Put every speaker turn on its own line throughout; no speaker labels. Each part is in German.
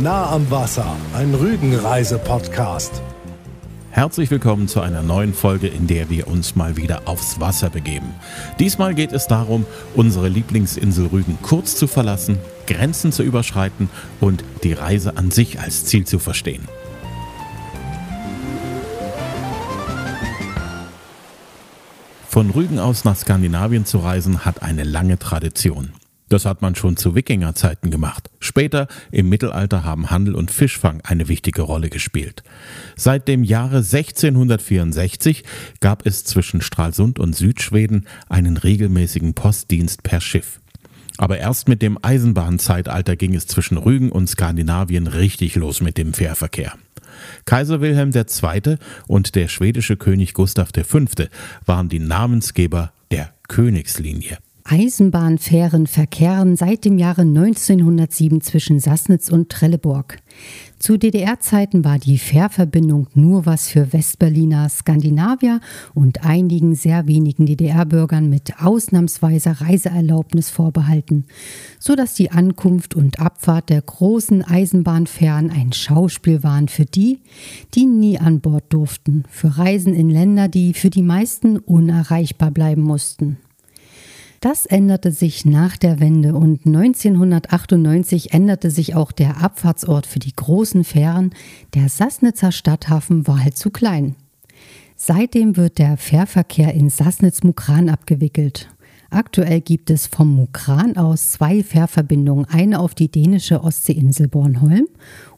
Nah am Wasser, ein Rügenreise-Podcast.
Herzlich willkommen zu einer neuen Folge, in der wir uns mal wieder aufs Wasser begeben. Diesmal geht es darum, unsere Lieblingsinsel Rügen kurz zu verlassen, Grenzen zu überschreiten und die Reise an sich als Ziel zu verstehen. Von Rügen aus nach Skandinavien zu reisen hat eine lange Tradition. Das hat man schon zu Wikingerzeiten gemacht. Später im Mittelalter haben Handel und Fischfang eine wichtige Rolle gespielt. Seit dem Jahre 1664 gab es zwischen Stralsund und Südschweden einen regelmäßigen Postdienst per Schiff. Aber erst mit dem Eisenbahnzeitalter ging es zwischen Rügen und Skandinavien richtig los mit dem Fährverkehr. Kaiser Wilhelm II. und der schwedische König Gustav V. waren die Namensgeber der Königslinie.
Eisenbahnfähren verkehren seit dem Jahre 1907 zwischen Sassnitz und Trelleborg. Zu DDR-Zeiten war die Fährverbindung nur was für Westberliner Skandinavier und einigen sehr wenigen DDR-Bürgern mit ausnahmsweiser Reiseerlaubnis vorbehalten, sodass die Ankunft und Abfahrt der großen Eisenbahnfähren ein Schauspiel waren für die, die nie an Bord durften, für Reisen in Länder, die für die meisten unerreichbar bleiben mussten. Das änderte sich nach der Wende und 1998 änderte sich auch der Abfahrtsort für die großen Fähren. Der Sassnitzer Stadthafen war halt zu klein. Seitdem wird der Fährverkehr in Sassnitz-Mukran abgewickelt. Aktuell gibt es vom Mukran aus zwei Fährverbindungen, eine auf die dänische Ostseeinsel Bornholm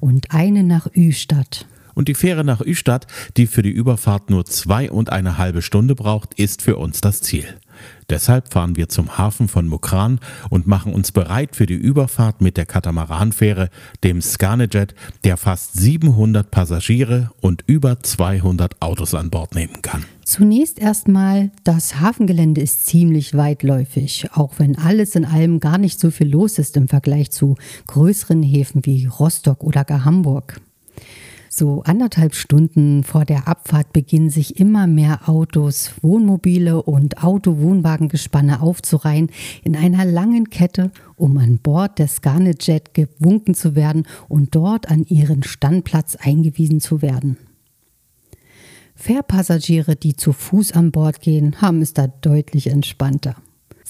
und eine nach Üstadt.
Und die Fähre nach Üstadt, die für die Überfahrt nur zwei und eine halbe Stunde braucht, ist für uns das Ziel. Deshalb fahren wir zum Hafen von Mukran und machen uns bereit für die Überfahrt mit der Katamaranfähre, dem Skanejet, der fast 700 Passagiere und über 200 Autos an Bord nehmen kann.
Zunächst erstmal, das Hafengelände ist ziemlich weitläufig, auch wenn alles in allem gar nicht so viel los ist im Vergleich zu größeren Häfen wie Rostock oder gar Hamburg. So anderthalb Stunden vor der Abfahrt beginnen sich immer mehr Autos, Wohnmobile und Auto-Wohnwagengespanne aufzureihen in einer langen Kette, um an Bord des Garnet-Jet gewunken zu werden und dort an ihren Standplatz eingewiesen zu werden. Fährpassagiere, die zu Fuß an Bord gehen, haben es da deutlich entspannter.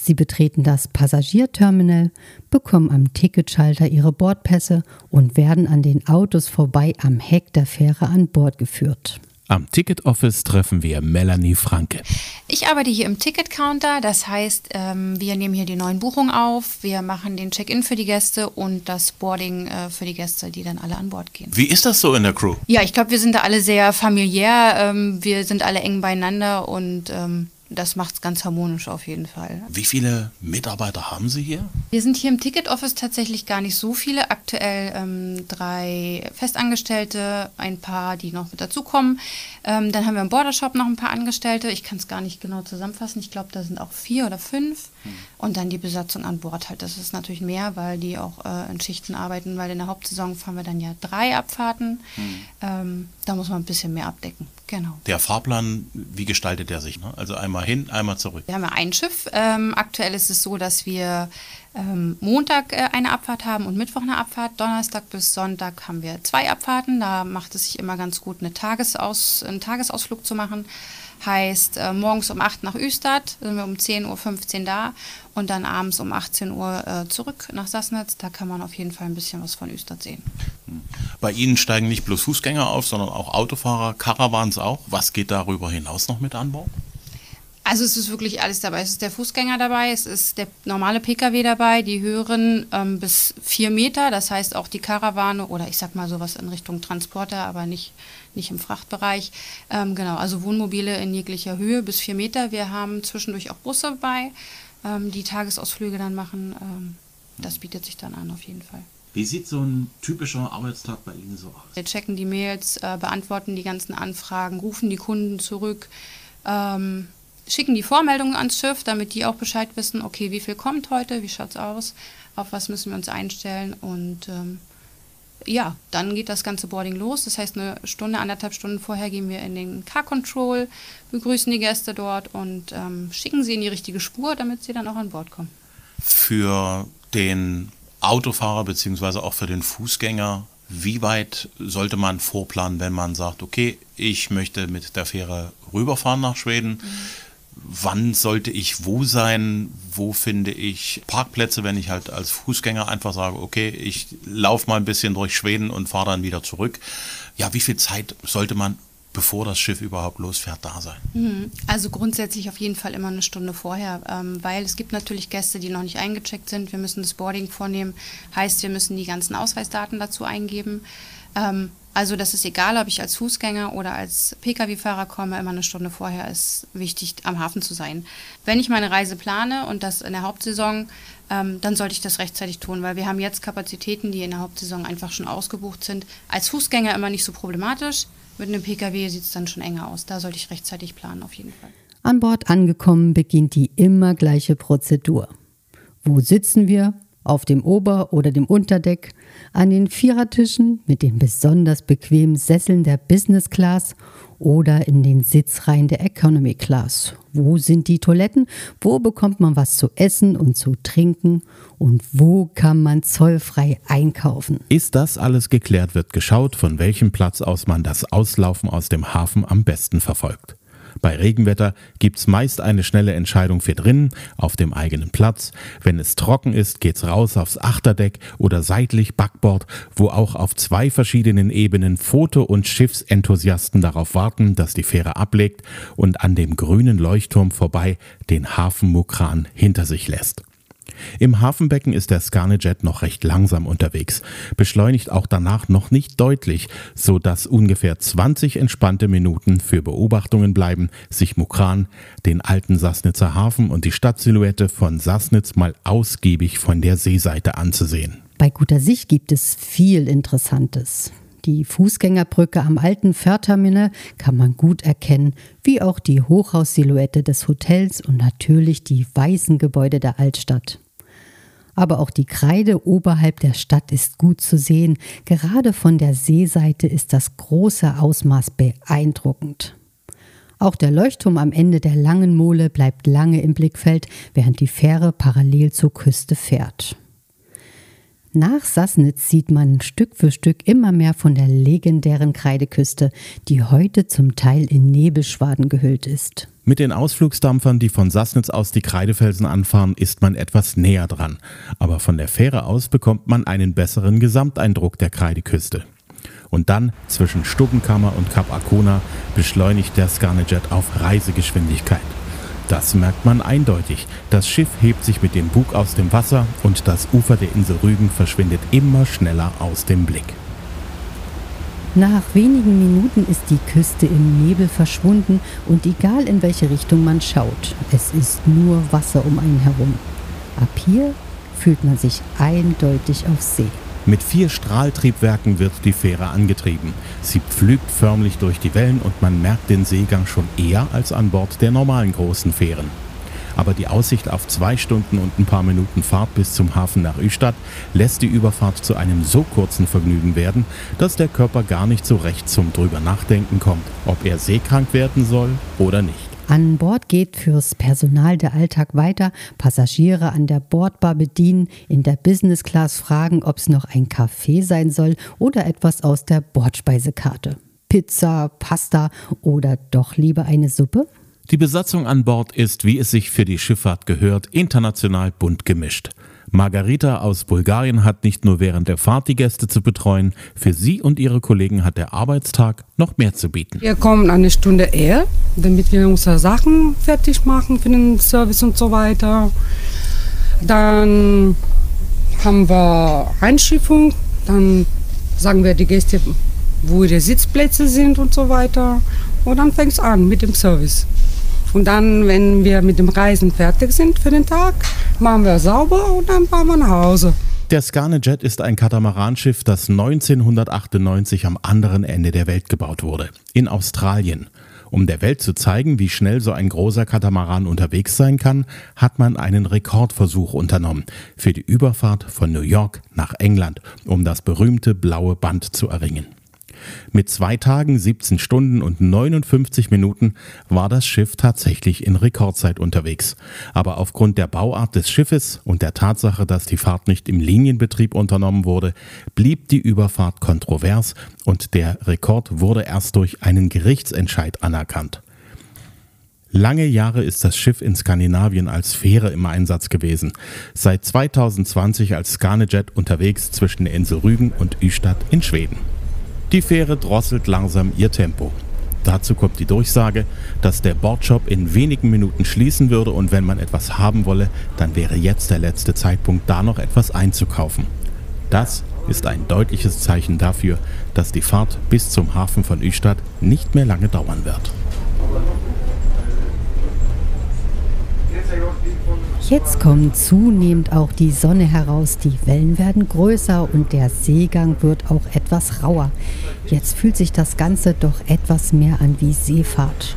Sie betreten das Passagierterminal, bekommen am Ticketschalter ihre Bordpässe und werden an den Autos vorbei am Heck der Fähre an Bord geführt.
Am Ticket Office treffen wir Melanie Franke.
Ich arbeite hier im Ticket Counter, das heißt, ähm, wir nehmen hier die neuen Buchungen auf, wir machen den Check-in für die Gäste und das Boarding äh, für die Gäste, die dann alle an Bord gehen.
Wie ist das so in der Crew?
Ja, ich glaube, wir sind da alle sehr familiär, ähm, wir sind alle eng beieinander und ähm, das macht es ganz harmonisch auf jeden Fall.
Wie viele Mitarbeiter haben Sie hier?
Wir sind hier im Ticket Office tatsächlich gar nicht so viele. Aktuell ähm, drei Festangestellte, ein paar, die noch mit dazukommen. Ähm, dann haben wir im Bordershop noch ein paar Angestellte. Ich kann es gar nicht genau zusammenfassen. Ich glaube, da sind auch vier oder fünf. Hm. Und dann die Besatzung an Bord halt. Das ist natürlich mehr, weil die auch äh, in Schichten arbeiten, weil in der Hauptsaison fahren wir dann ja drei Abfahrten. Hm. Ähm, da muss man ein bisschen mehr abdecken. Genau.
Der Fahrplan, wie gestaltet der sich? Ne? Also einmal hin, einmal zurück.
Wir haben ja ein Schiff. Ähm, aktuell ist es so, dass wir ähm, Montag äh, eine Abfahrt haben und Mittwoch eine Abfahrt. Donnerstag bis Sonntag haben wir zwei Abfahrten. Da macht es sich immer ganz gut, eine Tagesaus, einen Tagesausflug zu machen. Heißt, äh, morgens um 8 nach Östadt, sind wir um 10.15 Uhr da und dann abends um 18 Uhr äh, zurück nach Sassnitz. Da kann man auf jeden Fall ein bisschen was von Östadt sehen.
Hm. Bei Ihnen steigen nicht bloß Fußgänger auf, sondern auch Autofahrer, Caravans auch. Was geht darüber hinaus noch mit an Bord?
Also es ist wirklich alles dabei. Es ist der Fußgänger dabei, es ist der normale Pkw dabei, die höheren ähm, bis vier Meter, das heißt auch die Karawane oder ich sag mal sowas in Richtung Transporter, aber nicht, nicht im Frachtbereich. Ähm, genau, also Wohnmobile in jeglicher Höhe bis vier Meter. Wir haben zwischendurch auch Busse bei, ähm, die Tagesausflüge dann machen. Ähm, das bietet sich dann an auf jeden Fall.
Wie sieht so ein typischer Arbeitstag bei Ihnen so aus?
Wir checken die Mails, äh, beantworten die ganzen Anfragen, rufen die Kunden zurück. Ähm, schicken die Vormeldungen ans Schiff, damit die auch Bescheid wissen, okay, wie viel kommt heute, wie schaut es aus, auf was müssen wir uns einstellen und ähm, ja, dann geht das ganze Boarding los. Das heißt, eine Stunde, anderthalb Stunden vorher gehen wir in den Car Control, begrüßen die Gäste dort und ähm, schicken sie in die richtige Spur, damit sie dann auch an Bord kommen.
Für den Autofahrer bzw. auch für den Fußgänger Wie weit sollte man vorplanen, wenn man sagt, okay, ich möchte mit der Fähre rüberfahren nach Schweden? Mhm. Wann sollte ich wo sein? Wo finde ich Parkplätze, wenn ich halt als Fußgänger einfach sage, okay, ich laufe mal ein bisschen durch Schweden und fahre dann wieder zurück? Ja, wie viel Zeit sollte man bevor das Schiff überhaupt losfährt, da sein?
Mhm. Also grundsätzlich auf jeden Fall immer eine Stunde vorher, ähm, weil es gibt natürlich Gäste, die noch nicht eingecheckt sind. Wir müssen das Boarding vornehmen, heißt, wir müssen die ganzen Ausweisdaten dazu eingeben. Ähm, also das ist egal, ob ich als Fußgänger oder als Pkw-Fahrer komme, immer eine Stunde vorher ist wichtig, am Hafen zu sein. Wenn ich meine Reise plane und das in der Hauptsaison, ähm, dann sollte ich das rechtzeitig tun, weil wir haben jetzt Kapazitäten, die in der Hauptsaison einfach schon ausgebucht sind. Als Fußgänger immer nicht so problematisch. Mit einem Pkw sieht es dann schon enger aus. Da sollte ich rechtzeitig planen, auf jeden Fall.
An Bord angekommen beginnt die immer gleiche Prozedur. Wo sitzen wir? Auf dem Ober- oder dem Unterdeck? An den Vierertischen mit den besonders bequemen Sesseln der Business Class oder in den Sitzreihen der Economy Class? Wo sind die Toiletten? Wo bekommt man was zu essen und zu trinken? Und wo kann man zollfrei einkaufen?
Ist das alles geklärt, wird geschaut, von welchem Platz aus man das Auslaufen aus dem Hafen am besten verfolgt. Bei Regenwetter gibt es meist eine schnelle Entscheidung für drinnen, auf dem eigenen Platz. Wenn es trocken ist, geht's raus aufs Achterdeck oder seitlich Backbord, wo auch auf zwei verschiedenen Ebenen Foto- und Schiffsenthusiasten darauf warten, dass die Fähre ablegt und an dem grünen Leuchtturm vorbei den Hafen Mukran hinter sich lässt. Im Hafenbecken ist der Scarnejet noch recht langsam unterwegs, beschleunigt auch danach noch nicht deutlich, so dass ungefähr 20 entspannte Minuten für Beobachtungen bleiben, sich Mukran, den alten Sassnitzer Hafen und die Stadtsilhouette von Sassnitz mal ausgiebig von der Seeseite anzusehen.
Bei guter Sicht gibt es viel Interessantes. Die Fußgängerbrücke am alten Fährterminal kann man gut erkennen, wie auch die Hochhaussilhouette des Hotels und natürlich die weißen Gebäude der Altstadt. Aber auch die Kreide oberhalb der Stadt ist gut zu sehen. Gerade von der Seeseite ist das große Ausmaß beeindruckend. Auch der Leuchtturm am Ende der langen Mole bleibt lange im Blickfeld, während die Fähre parallel zur Küste fährt. Nach Sassnitz sieht man Stück für Stück immer mehr von der legendären Kreideküste, die heute zum Teil in Nebelschwaden gehüllt ist.
Mit den Ausflugsdampfern, die von Sassnitz aus die Kreidefelsen anfahren, ist man etwas näher dran. Aber von der Fähre aus bekommt man einen besseren Gesamteindruck der Kreideküste. Und dann zwischen Stubbenkammer und Kap Arkona beschleunigt der Scarnejet auf Reisegeschwindigkeit. Das merkt man eindeutig. Das Schiff hebt sich mit dem Bug aus dem Wasser und das Ufer der Insel Rügen verschwindet immer schneller aus dem Blick.
Nach wenigen Minuten ist die Küste im Nebel verschwunden und egal in welche Richtung man schaut, es ist nur Wasser um einen herum. Ab hier fühlt man sich eindeutig auf See.
Mit vier Strahltriebwerken wird die Fähre angetrieben. Sie pflügt förmlich durch die Wellen und man merkt den Seegang schon eher als an Bord der normalen großen Fähren. Aber die Aussicht auf zwei Stunden und ein paar Minuten Fahrt bis zum Hafen nach Üstadt lässt die Überfahrt zu einem so kurzen Vergnügen werden, dass der Körper gar nicht so recht zum drüber nachdenken kommt, ob er seekrank werden soll oder nicht.
An Bord geht fürs Personal der Alltag weiter. Passagiere an der Bordbar bedienen, in der Business Class fragen, ob es noch ein Kaffee sein soll oder etwas aus der Bordspeisekarte. Pizza, Pasta oder doch lieber eine Suppe?
Die Besatzung an Bord ist, wie es sich für die Schifffahrt gehört, international bunt gemischt. Margarita aus Bulgarien hat nicht nur während der Fahrt die Gäste zu betreuen, für sie und ihre Kollegen hat der Arbeitstag noch mehr zu bieten.
Wir kommen eine Stunde eher, damit wir unsere Sachen fertig machen für den Service und so weiter. Dann haben wir Einschiffung, dann sagen wir die Gäste, wo ihre Sitzplätze sind und so weiter. Und dann fängt es an mit dem Service. Und dann, wenn wir mit dem Reisen fertig sind für den Tag, machen wir sauber und dann fahren wir nach Hause.
Der Scarnejet ist ein Katamaranschiff, das 1998 am anderen Ende der Welt gebaut wurde, in Australien. Um der Welt zu zeigen, wie schnell so ein großer Katamaran unterwegs sein kann, hat man einen Rekordversuch unternommen für die Überfahrt von New York nach England, um das berühmte blaue Band zu erringen. Mit zwei Tagen, 17 Stunden und 59 Minuten war das Schiff tatsächlich in Rekordzeit unterwegs. Aber aufgrund der Bauart des Schiffes und der Tatsache, dass die Fahrt nicht im Linienbetrieb unternommen wurde, blieb die Überfahrt kontrovers und der Rekord wurde erst durch einen Gerichtsentscheid anerkannt. Lange Jahre ist das Schiff in Skandinavien als Fähre im Einsatz gewesen. Seit 2020 als Skanejet unterwegs zwischen der Insel Rügen und Ystad in Schweden. Die Fähre drosselt langsam ihr Tempo. Dazu kommt die Durchsage, dass der Bordshop in wenigen Minuten schließen würde und wenn man etwas haben wolle, dann wäre jetzt der letzte Zeitpunkt, da noch etwas einzukaufen. Das ist ein deutliches Zeichen dafür, dass die Fahrt bis zum Hafen von Ystad nicht mehr lange dauern wird.
Jetzt kommt zunehmend auch die Sonne heraus, die Wellen werden größer und der Seegang wird auch etwas rauer. Jetzt fühlt sich das Ganze doch etwas mehr an wie Seefahrt.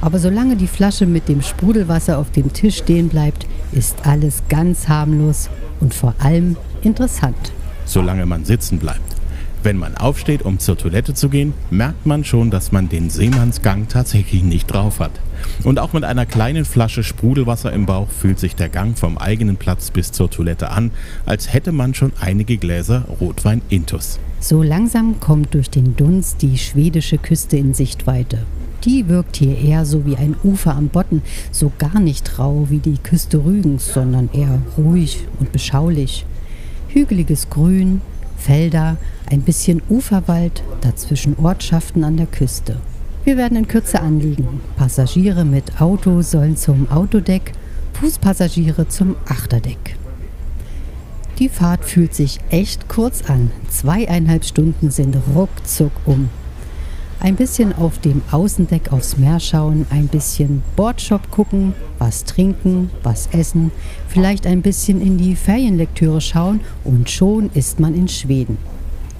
Aber solange die Flasche mit dem Sprudelwasser auf dem Tisch stehen bleibt, ist alles ganz harmlos und vor allem interessant.
Solange man sitzen bleibt. Wenn man aufsteht, um zur Toilette zu gehen, merkt man schon, dass man den Seemannsgang tatsächlich nicht drauf hat. Und auch mit einer kleinen Flasche Sprudelwasser im Bauch fühlt sich der Gang vom eigenen Platz bis zur Toilette an, als hätte man schon einige Gläser Rotwein Intus.
So langsam kommt durch den Dunst die schwedische Küste in Sichtweite. Die wirkt hier eher so wie ein Ufer am Botten, so gar nicht rau wie die Küste Rügens, sondern eher ruhig und beschaulich. Hügeliges Grün, Felder, ein bisschen Uferwald, dazwischen Ortschaften an der Küste. Wir werden in Kürze anliegen. Passagiere mit Auto sollen zum Autodeck, Fußpassagiere zum Achterdeck. Die Fahrt fühlt sich echt kurz an. Zweieinhalb Stunden sind ruckzuck um. Ein bisschen auf dem Außendeck aufs Meer schauen, ein bisschen Bordshop gucken, was trinken, was essen, vielleicht ein bisschen in die Ferienlektüre schauen und schon ist man in Schweden.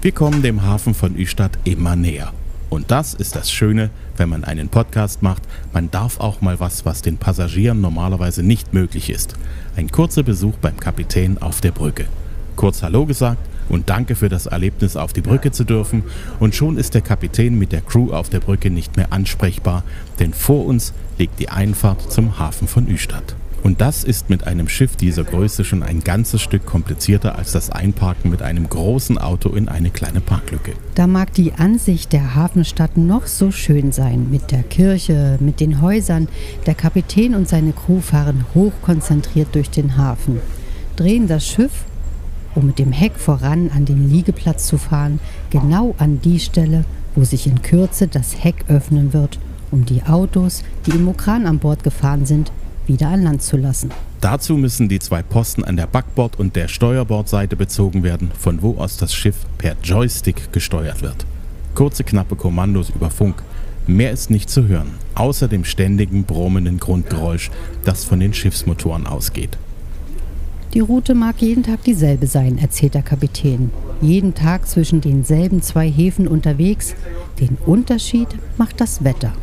Wir kommen dem Hafen von Ystad immer näher. Und das ist das Schöne, wenn man einen Podcast macht. Man darf auch mal was, was den Passagieren normalerweise nicht möglich ist. Ein kurzer Besuch beim Kapitän auf der Brücke. Kurz Hallo gesagt und danke für das Erlebnis, auf die Brücke zu dürfen. Und schon ist der Kapitän mit der Crew auf der Brücke nicht mehr ansprechbar, denn vor uns liegt die Einfahrt zum Hafen von Ystad. Und das ist mit einem Schiff dieser Größe schon ein ganzes Stück komplizierter als das Einparken mit einem großen Auto in eine kleine Parklücke.
Da mag die Ansicht der Hafenstadt noch so schön sein, mit der Kirche, mit den Häusern. Der Kapitän und seine Crew fahren hochkonzentriert durch den Hafen, drehen das Schiff um mit dem Heck voran an den Liegeplatz zu fahren, genau an die Stelle, wo sich in Kürze das Heck öffnen wird, um die Autos, die im Mokran an Bord gefahren sind, wieder an Land zu lassen.
Dazu müssen die zwei Posten an der Backbord- und der Steuerbordseite bezogen werden, von wo aus das Schiff per Joystick gesteuert wird. Kurze, knappe Kommandos über Funk. Mehr ist nicht zu hören, außer dem ständigen brummenden Grundgeräusch, das von den Schiffsmotoren ausgeht.
Die Route mag jeden Tag dieselbe sein, erzählt der Kapitän. Jeden Tag zwischen denselben zwei Häfen unterwegs. Den Unterschied macht das Wetter.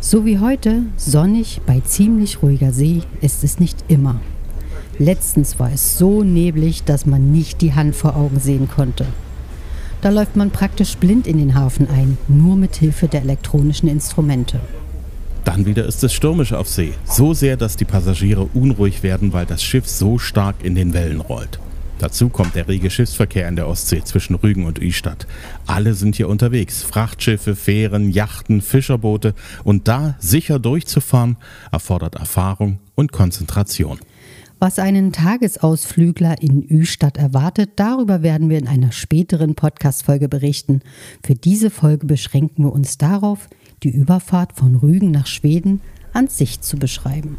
So wie heute, sonnig bei ziemlich ruhiger See, ist es nicht immer. Letztens war es so neblig, dass man nicht die Hand vor Augen sehen konnte. Da läuft man praktisch blind in den Hafen ein, nur mit Hilfe der elektronischen Instrumente.
Dann wieder ist es stürmisch auf See. So sehr, dass die Passagiere unruhig werden, weil das Schiff so stark in den Wellen rollt. Dazu kommt der rege Schiffsverkehr in der Ostsee zwischen Rügen und Ystad. Alle sind hier unterwegs. Frachtschiffe, Fähren, Yachten, Fischerboote. Und da sicher durchzufahren, erfordert Erfahrung und Konzentration.
Was einen Tagesausflügler in Ystad erwartet, darüber werden wir in einer späteren Podcast-Folge berichten. Für diese Folge beschränken wir uns darauf, die Überfahrt von Rügen nach Schweden an sich zu beschreiben.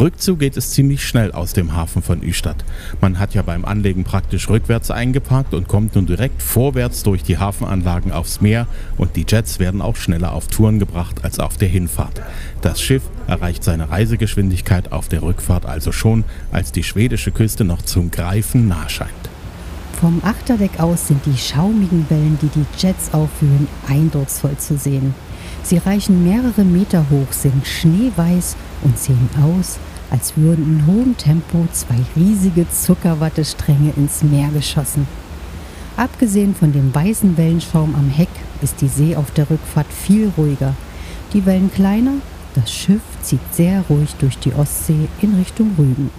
Rückzu geht es ziemlich schnell aus dem Hafen von Ystad. Man hat ja beim Anlegen praktisch rückwärts eingeparkt und kommt nun direkt vorwärts durch die Hafenanlagen aufs Meer und die Jets werden auch schneller auf Touren gebracht als auf der Hinfahrt. Das Schiff erreicht seine Reisegeschwindigkeit auf der Rückfahrt also schon, als die schwedische Küste noch zum Greifen nah scheint.
Vom Achterdeck aus sind die schaumigen Wellen, die die Jets aufführen, eindrucksvoll zu sehen. Sie reichen mehrere Meter hoch, sind schneeweiß und sehen aus, als würden in hohem Tempo zwei riesige Zuckerwattestränge ins Meer geschossen. abgesehen von dem weißen Wellenschaum am Heck ist die See auf der Rückfahrt viel ruhiger. Die Wellen kleiner, das Schiff zieht sehr ruhig durch die Ostsee in Richtung Rügen.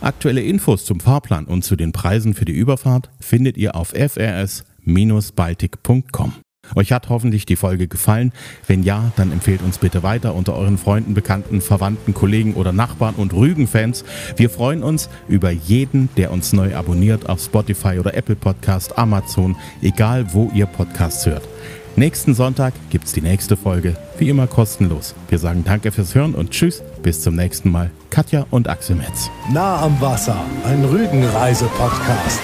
Aktuelle Infos zum Fahrplan und zu den Preisen für die Überfahrt findet ihr auf frs-baltic.com. Euch hat hoffentlich die Folge gefallen. Wenn ja, dann empfehlt uns bitte weiter unter euren Freunden, Bekannten, Verwandten, Kollegen oder Nachbarn und Rügen-Fans. Wir freuen uns über jeden, der uns neu abonniert auf Spotify oder Apple Podcast, Amazon, egal wo ihr Podcasts hört. Nächsten Sonntag gibt's die nächste Folge, wie immer kostenlos. Wir sagen danke fürs Hören und tschüss, bis zum nächsten Mal. Katja und Axel Metz.
Nah am Wasser, ein Rügenreise-Podcast.